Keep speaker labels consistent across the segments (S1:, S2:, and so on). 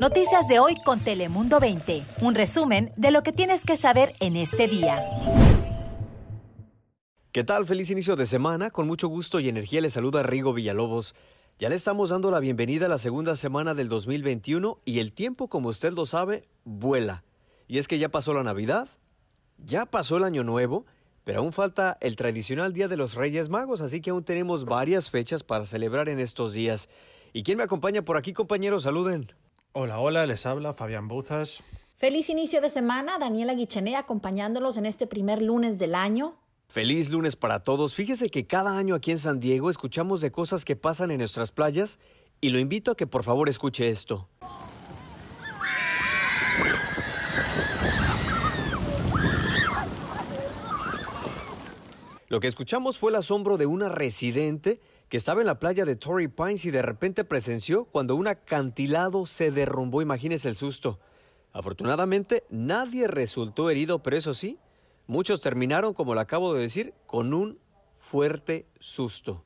S1: Noticias de hoy con Telemundo 20. Un resumen de lo que tienes que saber en este día.
S2: ¿Qué tal? Feliz inicio de semana. Con mucho gusto y energía le saluda Rigo Villalobos. Ya le estamos dando la bienvenida a la segunda semana del 2021 y el tiempo, como usted lo sabe, vuela. Y es que ya pasó la Navidad, ya pasó el Año Nuevo, pero aún falta el tradicional Día de los Reyes Magos, así que aún tenemos varias fechas para celebrar en estos días. ¿Y quién me acompaña por aquí, compañeros? Saluden.
S3: Hola, hola, les habla Fabián Buzas.
S4: Feliz inicio de semana, Daniela Guichené acompañándolos en este primer lunes del año.
S2: Feliz lunes para todos. Fíjese que cada año aquí en San Diego escuchamos de cosas que pasan en nuestras playas y lo invito a que por favor escuche esto. Lo que escuchamos fue el asombro de una residente que estaba en la playa de Torrey Pines y de repente presenció cuando un acantilado se derrumbó. Imagínese el susto. Afortunadamente, nadie resultó herido, pero eso sí, muchos terminaron, como le acabo de decir, con un fuerte susto.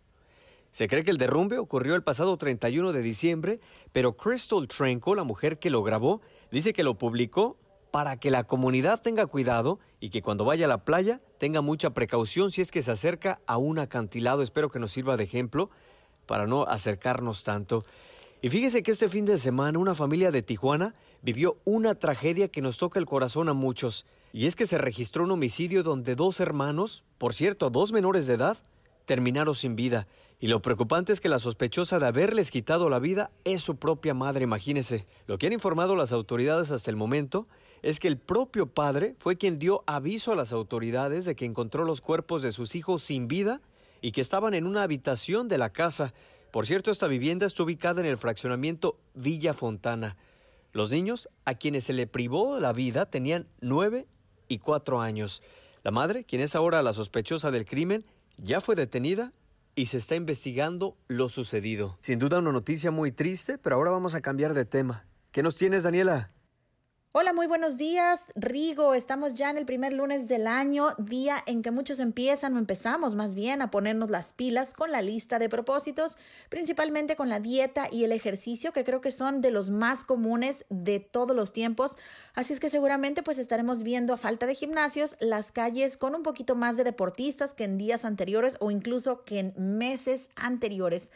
S2: Se cree que el derrumbe ocurrió el pasado 31 de diciembre, pero Crystal Trenko, la mujer que lo grabó, dice que lo publicó para que la comunidad tenga cuidado y que cuando vaya a la playa tenga mucha precaución si es que se acerca a un acantilado. Espero que nos sirva de ejemplo para no acercarnos tanto. Y fíjese que este fin de semana una familia de Tijuana vivió una tragedia que nos toca el corazón a muchos. Y es que se registró un homicidio donde dos hermanos, por cierto, dos menores de edad, terminaron sin vida. Y lo preocupante es que la sospechosa de haberles quitado la vida es su propia madre, imagínese. Lo que han informado las autoridades hasta el momento es que el propio padre fue quien dio aviso a las autoridades de que encontró los cuerpos de sus hijos sin vida y que estaban en una habitación de la casa. Por cierto, esta vivienda está ubicada en el fraccionamiento Villa Fontana. Los niños, a quienes se le privó la vida, tenían nueve y cuatro años. La madre, quien es ahora la sospechosa del crimen, ya fue detenida y se está investigando lo sucedido. Sin duda una noticia muy triste, pero ahora vamos a cambiar de tema. ¿Qué nos tienes, Daniela?
S4: Hola, muy buenos días, Rigo. Estamos ya en el primer lunes del año, día en que muchos empiezan o empezamos más bien a ponernos las pilas con la lista de propósitos, principalmente con la dieta y el ejercicio, que creo que son de los más comunes de todos los tiempos. Así es que seguramente pues estaremos viendo a falta de gimnasios las calles con un poquito más de deportistas que en días anteriores o incluso que en meses anteriores.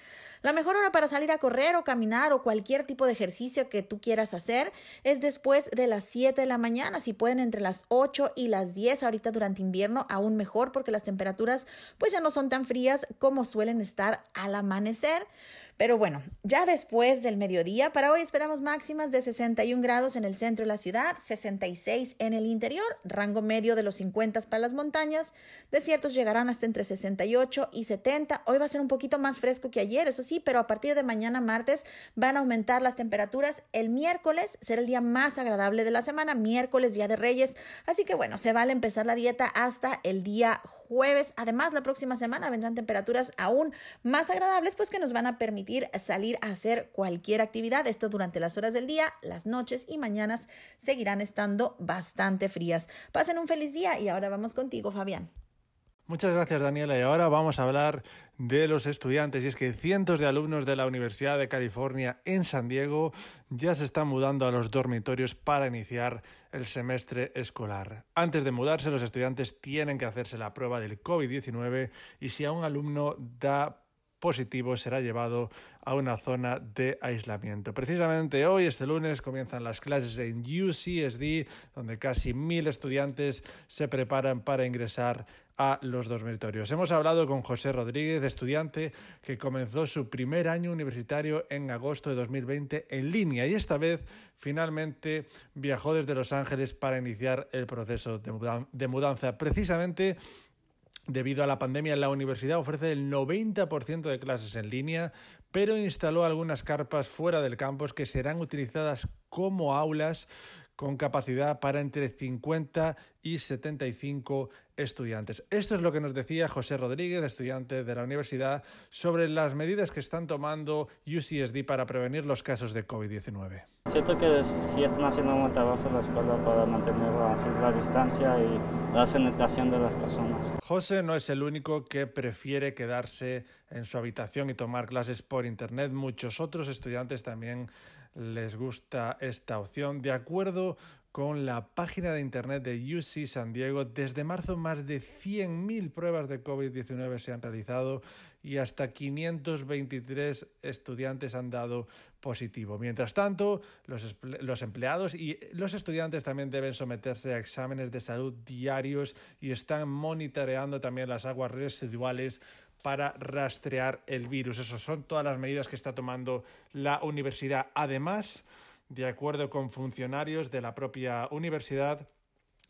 S4: La mejor hora para salir a correr o caminar o cualquier tipo de ejercicio que tú quieras hacer es después de las 7 de la mañana. Si pueden entre las 8 y las 10 ahorita durante invierno, aún mejor porque las temperaturas pues ya no son tan frías como suelen estar al amanecer. Pero bueno, ya después del mediodía, para hoy esperamos máximas de 61 grados en el centro de la ciudad, 66 en el interior, rango medio de los 50 para las montañas, desiertos llegarán hasta entre 68 y 70. Hoy va a ser un poquito más fresco que ayer, eso sí, pero a partir de mañana martes van a aumentar las temperaturas. El miércoles será el día más agradable de la semana, miércoles, día de Reyes, así que bueno, se vale empezar la dieta hasta el día jueves. Además, la próxima semana vendrán temperaturas aún más agradables, pues que nos van a permitir salir a hacer cualquier actividad. Esto durante las horas del día, las noches y mañanas seguirán estando bastante frías. Pasen un feliz día y ahora vamos contigo, Fabián.
S3: Muchas gracias Daniela y ahora vamos a hablar de los estudiantes y es que cientos de alumnos de la Universidad de California en San Diego ya se están mudando a los dormitorios para iniciar el semestre escolar. Antes de mudarse los estudiantes tienen que hacerse la prueba del COVID-19 y si a un alumno da positivo será llevado a una zona de aislamiento. Precisamente hoy, este lunes, comienzan las clases en UCSD, donde casi mil estudiantes se preparan para ingresar a los dormitorios. Hemos hablado con José Rodríguez, estudiante que comenzó su primer año universitario en agosto de 2020 en línea y esta vez finalmente viajó desde Los Ángeles para iniciar el proceso de mudanza. Precisamente Debido a la pandemia, la universidad ofrece el 90% de clases en línea, pero instaló algunas carpas fuera del campus que serán utilizadas como aulas con capacidad para entre 50 y 75 estudiantes. Esto es lo que nos decía José Rodríguez, estudiante de la universidad, sobre las medidas que están tomando UCSD para prevenir los casos de COVID-19.
S5: Siento que sí están haciendo un buen trabajo en la escuela para mantener la distancia y la sanitación de las personas.
S3: José no es el único que prefiere quedarse en su habitación y tomar clases por internet. Muchos otros estudiantes también les gusta esta opción. De acuerdo con la página de internet de UC San Diego. Desde marzo más de 100.000 pruebas de COVID-19 se han realizado y hasta 523 estudiantes han dado positivo. Mientras tanto, los, los, empleados y los estudiantes también deben someterse a exámenes de salud diarios y están monitoreando también las aguas residuales para rastrear el virus. Esas son todas las medidas que está tomando la universidad. Además, de acuerdo con funcionarios de la propia universidad,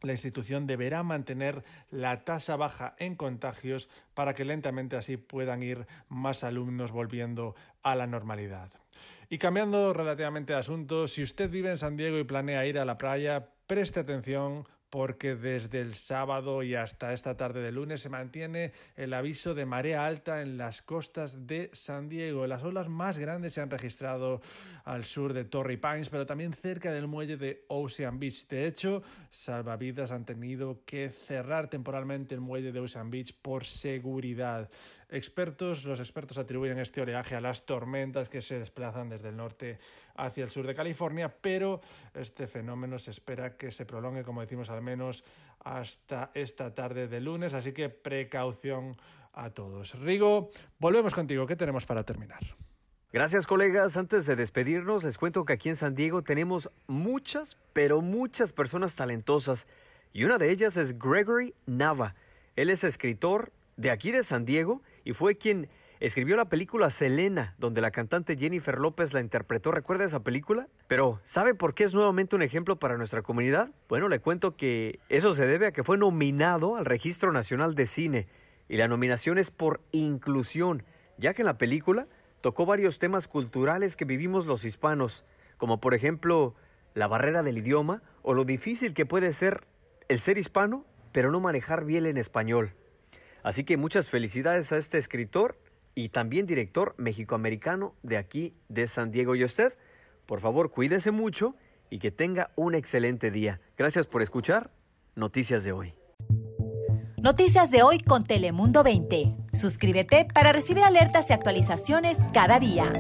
S3: la institución deberá mantener la tasa baja en contagios para que lentamente así puedan ir más alumnos volviendo a la normalidad. Y cambiando relativamente de asunto, si usted vive en San Diego y planea ir a la playa, preste atención porque desde el sábado y hasta esta tarde de lunes se mantiene el aviso de marea alta en las costas de San Diego. Las olas más grandes se han registrado al sur de Torrey Pines, pero también cerca del muelle de Ocean Beach. De hecho, salvavidas han tenido que cerrar temporalmente el muelle de Ocean Beach por seguridad. Expertos, los expertos atribuyen este oleaje a las tormentas que se desplazan desde el norte hacia el sur de California, pero este fenómeno se espera que se prolongue, como decimos, al menos hasta esta tarde de lunes, así que precaución a todos. Rigo, volvemos contigo. ¿Qué tenemos para terminar?
S2: Gracias colegas. Antes de despedirnos, les cuento que aquí en San Diego tenemos muchas, pero muchas personas talentosas. Y una de ellas es Gregory Nava. Él es escritor de aquí de San Diego y fue quien Escribió la película Selena, donde la cantante Jennifer López la interpretó. ¿Recuerda esa película? Pero, ¿sabe por qué es nuevamente un ejemplo para nuestra comunidad? Bueno, le cuento que eso se debe a que fue nominado al Registro Nacional de Cine. Y la nominación es por inclusión, ya que en la película tocó varios temas culturales que vivimos los hispanos, como por ejemplo la barrera del idioma o lo difícil que puede ser el ser hispano, pero no manejar bien en español. Así que muchas felicidades a este escritor y también director mexicoamericano de aquí de San Diego. Y usted, por favor, cuídese mucho y que tenga un excelente día. Gracias por escuchar Noticias de hoy.
S1: Noticias de hoy con Telemundo 20. Suscríbete para recibir alertas y actualizaciones cada día.